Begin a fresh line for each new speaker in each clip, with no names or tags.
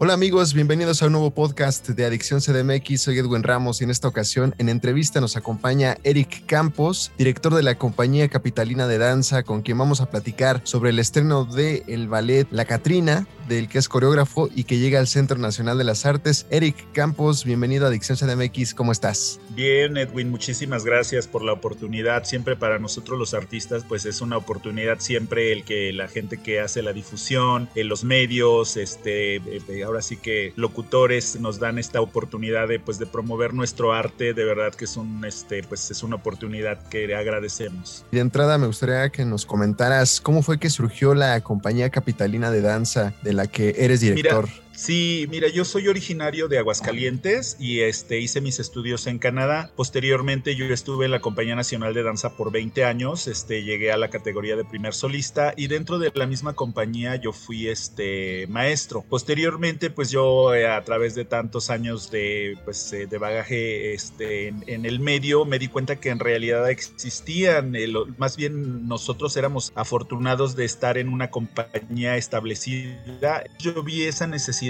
Hola amigos, bienvenidos a un nuevo podcast de Adicción CDMX. Soy Edwin Ramos y en esta ocasión en entrevista nos acompaña Eric Campos, director de la compañía capitalina de danza, con quien vamos a platicar sobre el estreno del el ballet La Catrina, del que es coreógrafo y que llega al Centro Nacional de las Artes. Eric Campos, bienvenido a Adicción CDMX, ¿cómo estás?
Bien, Edwin, muchísimas gracias por la oportunidad. Siempre para nosotros los artistas, pues es una oportunidad siempre el que la gente que hace la difusión, en los medios, este, eh, ahora sí que locutores nos dan esta oportunidad de, pues, de promover nuestro arte. De verdad que es un, este, pues es una oportunidad que agradecemos.
De entrada me gustaría que nos comentaras cómo fue que surgió la compañía capitalina de danza de la que eres director.
Sí, mira, yo soy originario de Aguascalientes y este, hice mis estudios en Canadá. Posteriormente yo estuve en la Compañía Nacional de Danza por 20 años, este, llegué a la categoría de primer solista y dentro de la misma compañía yo fui este, maestro. Posteriormente pues yo eh, a través de tantos años de, pues, eh, de bagaje este, en, el medio me di cuenta que en realidad existían, eh, más bien nosotros éramos afortunados de estar en una compañía establecida. Yo vi esa necesidad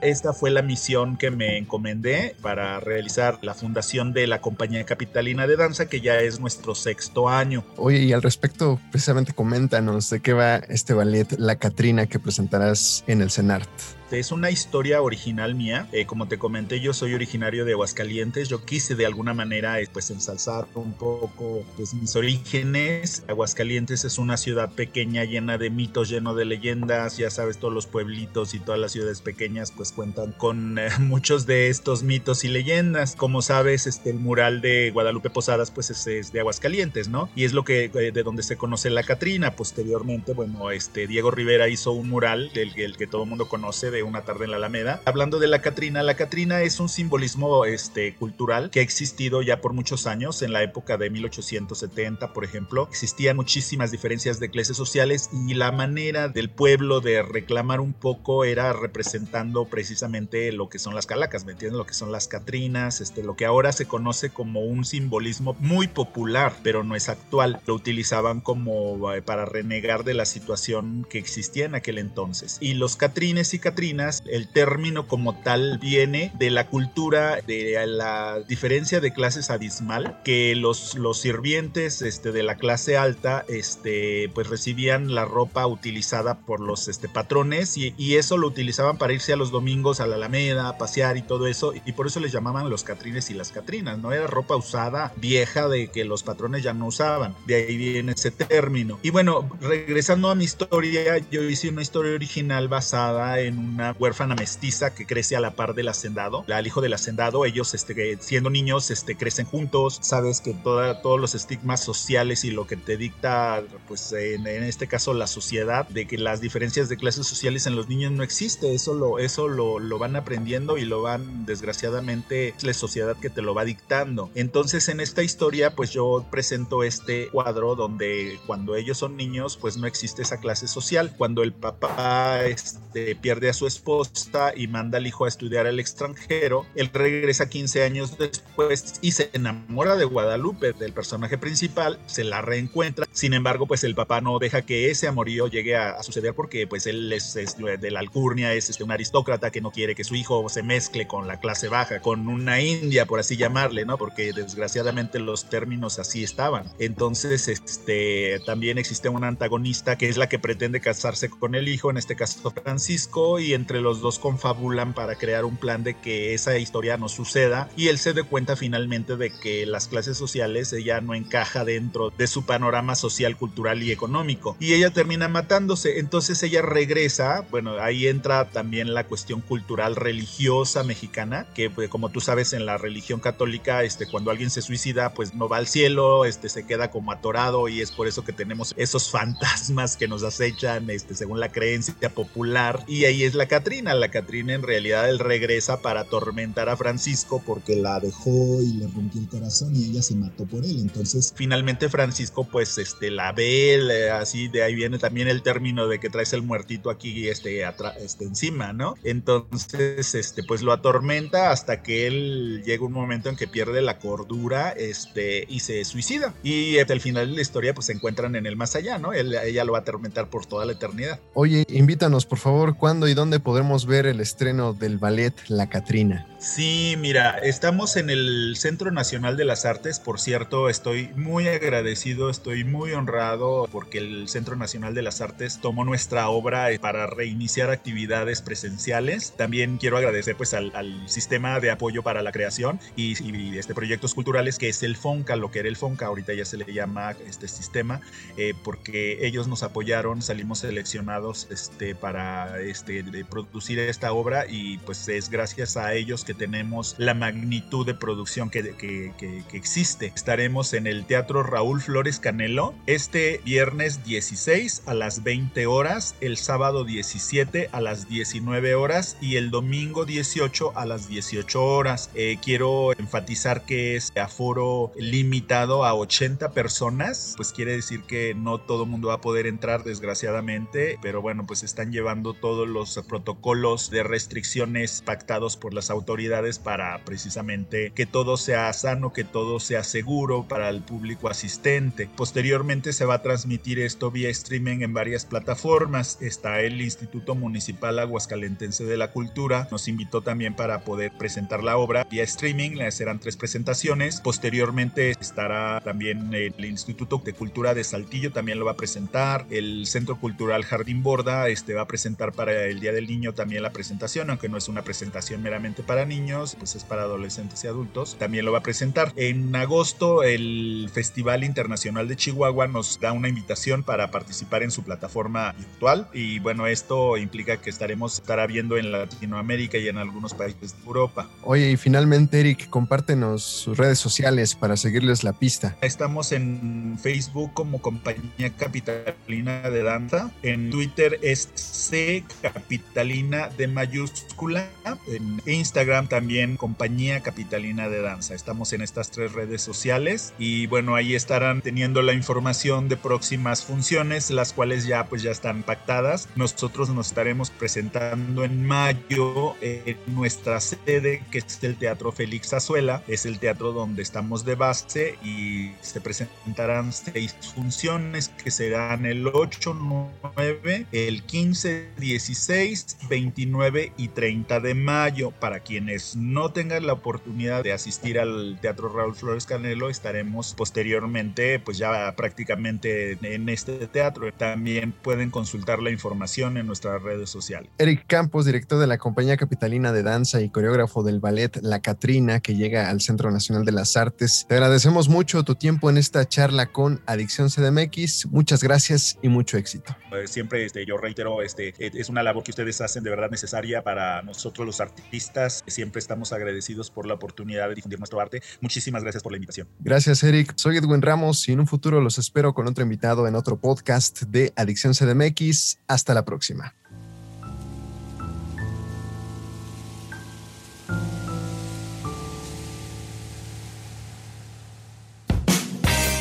esta fue la misión que me encomendé para realizar la fundación de la Compañía Capitalina de Danza, que ya es nuestro sexto año.
Oye, y al respecto, precisamente coméntanos de qué va este ballet La Catrina que presentarás en el CENART.
Este, es una historia original mía. Eh, como te comenté, yo soy originario de Aguascalientes. Yo quise de alguna manera eh, pues ensalzar un poco pues, mis orígenes. Aguascalientes es una ciudad pequeña llena de mitos, lleno de leyendas. Ya sabes, todos los pueblitos y todas las ciudades pequeñas pues cuentan con eh, muchos de estos mitos y leyendas. Como sabes, este, el mural de Guadalupe Posadas pues es, de Aguascalientes, ¿no? Y es lo que de donde se conoce la Catrina. Posteriormente, bueno, este Diego Rivera hizo un mural del el que todo el mundo conoce una tarde en la Alameda. Hablando de la Catrina, la Catrina es un simbolismo este, cultural que ha existido ya por muchos años. En la época de 1870, por ejemplo, existían muchísimas diferencias de clases sociales y la manera del pueblo de reclamar un poco era representando precisamente lo que son las calacas, ¿me entiendes? Lo que son las Catrinas, este, lo que ahora se conoce como un simbolismo muy popular, pero no es actual. Lo utilizaban como eh, para renegar de la situación que existía en aquel entonces. Y los Catrines y Catrinas el término como tal viene de la cultura, de la diferencia de clases abismal, que los, los sirvientes este, de la clase alta este, pues recibían la ropa utilizada por los este, patrones y, y, eso lo utilizaban para irse a los domingos a la Alameda, pasear y todo eso, y por eso les llamaban los catrines y las catrinas, ¿no? Era ropa usada, vieja, de que los patrones ya no usaban, de ahí viene ese término. Y bueno, regresando a mi historia, yo hice una historia original basada en una huérfana mestiza que crece a la par del hacendado, al hijo del hacendado, ellos este, siendo niños este, crecen juntos, sabes que toda, todos los estigmas sociales y lo que te dicta, pues en, este caso la sociedad, de que las diferencias de clases sociales en los niños no existe, eso lo, eso lo, lo van aprendiendo y lo van, desgraciadamente, es la sociedad que te lo va dictando. Entonces en esta historia, pues yo presento este cuadro donde cuando ellos son niños, pues no existe esa clase social, cuando el papá este, pierde a su esposa y manda al hijo a estudiar al extranjero. Él regresa 15 años después y se enamora de Guadalupe, del personaje principal, se la reencuentra. Sin embargo, pues el papá no deja que ese amorío llegue a, suceder porque pues él es, de la alcurnia, es este, un aristócrata que no quiere que su hijo se mezcle con la clase baja, con una india, por así llamarle, ¿no? Porque desgraciadamente los términos así estaban. Entonces, este, también existe una antagonista que es la que pretende casarse con el hijo, en este caso Francisco, y entre los dos confabulan para crear un plan de que esa historia no suceda y él se dé cuenta finalmente de que las clases sociales ella no encaja dentro de su panorama social, cultural y económico y ella termina matándose, entonces ella regresa, bueno, ahí entra también la cuestión cultural religiosa mexicana, que pues, como tú sabes en la religión católica, este cuando alguien se suicida, pues no va al cielo, este se queda como atorado y es por eso que tenemos esos fantasmas que nos acechan, este según la creencia popular y ahí es la Catrina. La Catrina en realidad él regresa para atormentar a Francisco porque la dejó y le rompió el corazón y ella se mató por él. Entonces finalmente Francisco pues este la ve, así de ahí viene también el término de que traes el muertito aquí este, este encima, ¿no? Entonces este pues lo atormenta hasta que él llega un momento en que pierde la cordura este y se suicida. Y hasta el final de la historia pues se encuentran en el más allá, ¿no? ella lo va a atormentar por toda la eternidad.
Oye, invítanos por favor, ¿cuándo y dónde podremos ver el estreno del ballet La Catrina?
Sí, mira, estamos en el Centro Nacional de las Artes, por cierto, estoy muy agradecido, estoy muy honrado porque el Centro Nacional de las Artes tomó nuestra obra para reiniciar actividades presenciales. También quiero agradecer pues al, sistema de apoyo para la creación y, este, proyectos culturales que es el FONCA, lo que era el FONCA, ahorita ya se le llama este sistema, eh, porque ellos nos apoyaron, salimos seleccionados este, para este, producir esta obra y pues es gracias a ellos que tenemos la magnitud de producción que, que, que, existe. Estaremos en el Teatro Raúl Flores Canelo este viernes 16 a las 20 horas, el sábado 17 a las 19 horas y el domingo 18 a las 18 horas. Eh, quiero enfatizar que es aforo limitado a 80 personas, pues quiere decir que no todo el mundo va a poder entrar desgraciadamente, pero bueno, pues están llevando todos los protocolos de restricciones pactados por las autoridades para precisamente que todo sea sano, que todo sea seguro para el público asistente. Posteriormente se va a transmitir esto vía streaming en varias plataformas. Está el Instituto Municipal Aguascalentense de la Cultura. Nos invitó también para poder presentar la obra vía streaming. Le serán tres presentaciones. Posteriormente estará también el Instituto de Cultura de Saltillo, también lo va a presentar. El Centro Cultural Jardín Borda este, va a presentar para el Día del Niño también la presentación, aunque no es una presentación meramente para niños, pues es para adolescentes y adultos. También lo va a presentar. En agosto, el Festival Internacional de Chihuahua nos da una invitación para participar en su plataforma virtual. Y bueno, esto implica que estaremos estará viendo en Latinoamérica y en algunos países de Europa.
Oye, y finalmente, Eric, compártenos sus redes sociales para seguirles la pista.
Estamos en Facebook como Compañía Capitalina de Danza. En Twitter es C Capitalina de mayúscula. En Instagram también Compañía Capitalina de Danza. Estamos en estas tres redes sociales y bueno, ahí estarán teniendo la información de próximas funciones, las cuales ya pues ya están pactadas. Nosotros nos estaremos presentando en mayo en nuestra sede, que es el Teatro Félix Azuela. Es el teatro donde estamos de base y se presentarán seis funciones que serán el 8, 9, el 15, 16, 29 y 30 de mayo. Para quienes no tengan la oportunidad de asistir al Teatro Raúl Flores Canelo, estaremos posteriormente, pues ya prácticamente en este teatro. También pueden consultar la información en nuestras redes sociales.
Eric Campos, director de la Compañía Capitalina de Danza y coreógrafo del ballet La Catrina, que llega al Centro Nacional de las Artes. Te agradecemos mucho tu tiempo en esta charla con Adicción CDMX. Muchas gracias y mucho éxito.
Pues siempre este, yo reitero, este, es una labor que ustedes hacen de verdad necesaria para nosotros los artistas siempre estamos agradecidos por la oportunidad de difundir nuestro arte. Muchísimas gracias por la invitación.
Gracias, Eric. Soy Edwin Ramos y en un futuro los espero con otro invitado en otro podcast de Adicción CDMX. Hasta la próxima.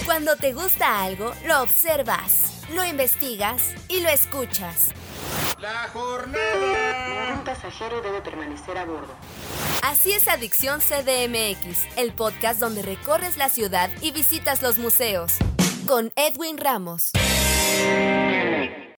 Cuando te gusta algo, lo observas, lo investigas y lo escuchas.
La jornada. Un pasajero debe permanecer a bordo.
Así es Adicción CDMX, el podcast donde recorres la ciudad y visitas los museos. Con Edwin Ramos.